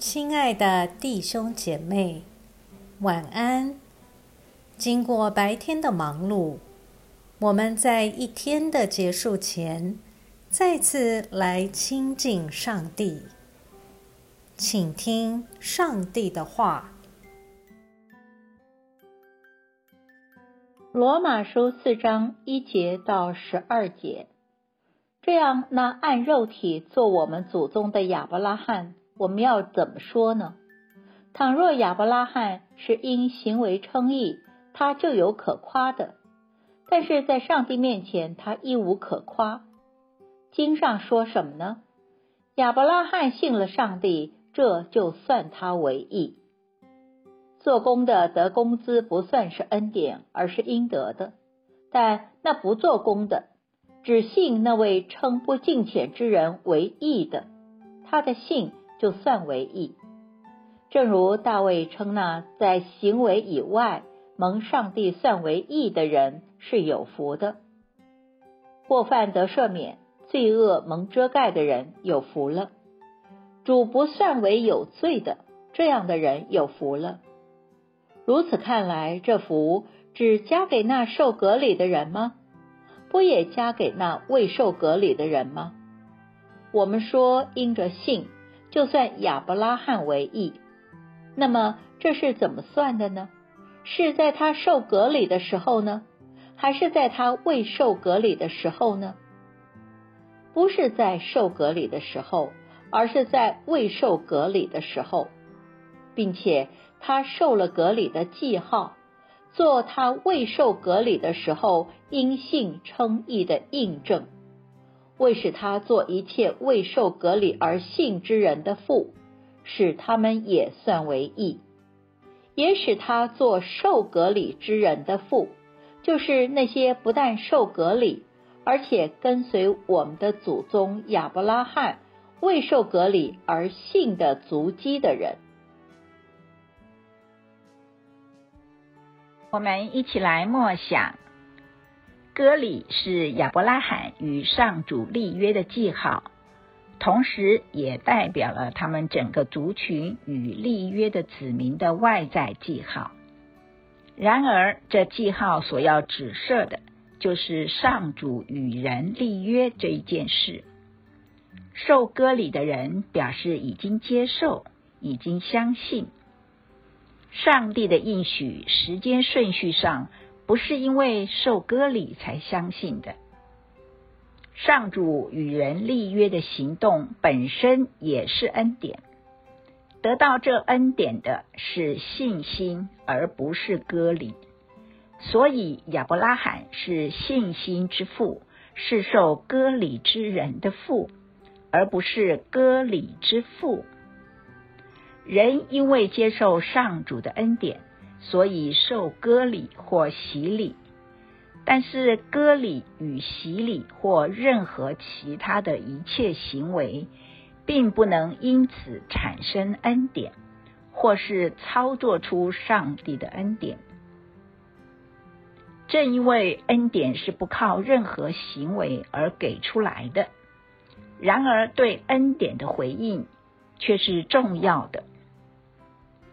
亲爱的弟兄姐妹，晚安。经过白天的忙碌，我们在一天的结束前，再次来亲近上帝，请听上帝的话。罗马书四章一节到十二节。这样，那按肉体做我们祖宗的亚伯拉罕，我们要怎么说呢？倘若亚伯拉罕是因行为称义，他就有可夸的；但是在上帝面前，他一无可夸。经上说什么呢？亚伯拉罕信了上帝，这就算他为义。做工的得工资不算是恩典，而是应得的；但那不做工的，只信那位称不敬虔之人为义的，他的信就算为义。正如大卫称那在行为以外蒙上帝算为义的人是有福的，过犯得赦免、罪恶蒙遮盖的人有福了。主不算为有罪的，这样的人有福了。如此看来，这福只加给那受隔离的人吗？不也加给那未受隔离的人吗？我们说因着信，就算亚伯拉罕为义，那么这是怎么算的呢？是在他受隔离的时候呢，还是在他未受隔离的时候呢？不是在受隔离的时候，而是在未受隔离的时候，并且他受了隔离的记号。做他未受隔离的时候因信称义的印证，为使他做一切未受隔离而信之人的父，使他们也算为义；也使他做受隔离之人的父，就是那些不但受隔离，而且跟随我们的祖宗亚伯拉罕未受隔离而信的足迹的人。我们一起来默想，歌里是亚伯拉罕与上主立约的记号，同时也代表了他们整个族群与立约的子民的外在记号。然而，这记号所要指涉的，就是上主与人立约这一件事。受割礼的人表示已经接受，已经相信。上帝的应许时间顺序上，不是因为受割礼才相信的。上主与人立约的行动本身也是恩典，得到这恩典的是信心，而不是割礼。所以亚伯拉罕是信心之父，是受割礼之人的父，而不是割礼之父。人因为接受上主的恩典，所以受割礼或洗礼。但是割礼与洗礼或任何其他的一切行为，并不能因此产生恩典，或是操作出上帝的恩典。正因为恩典是不靠任何行为而给出来的，然而对恩典的回应却是重要的。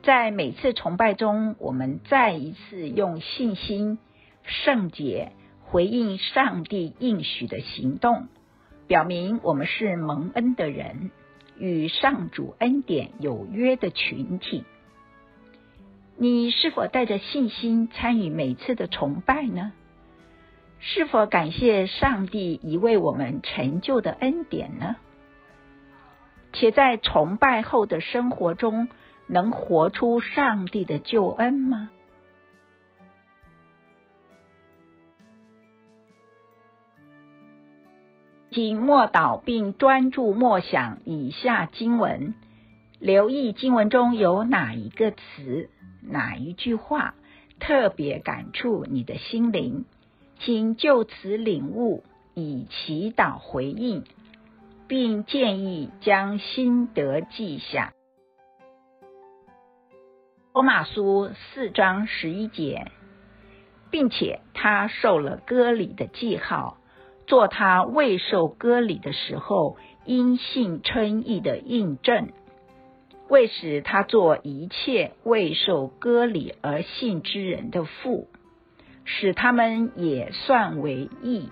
在每次崇拜中，我们再一次用信心、圣洁回应上帝应许的行动，表明我们是蒙恩的人，与上主恩典有约的群体。你是否带着信心参与每次的崇拜呢？是否感谢上帝已为我们成就的恩典呢？且在崇拜后的生活中。能活出上帝的救恩吗？请默祷并专注默想以下经文，留意经文中有哪一个词、哪一句话特别感触你的心灵，请就此领悟，以祈祷回应，并建议将心得记下。罗马书四章十一节，并且他受了割礼的记号，做他未受割礼的时候因信称义的印证。为使他做一切未受割礼而信之人的父，使他们也算为义。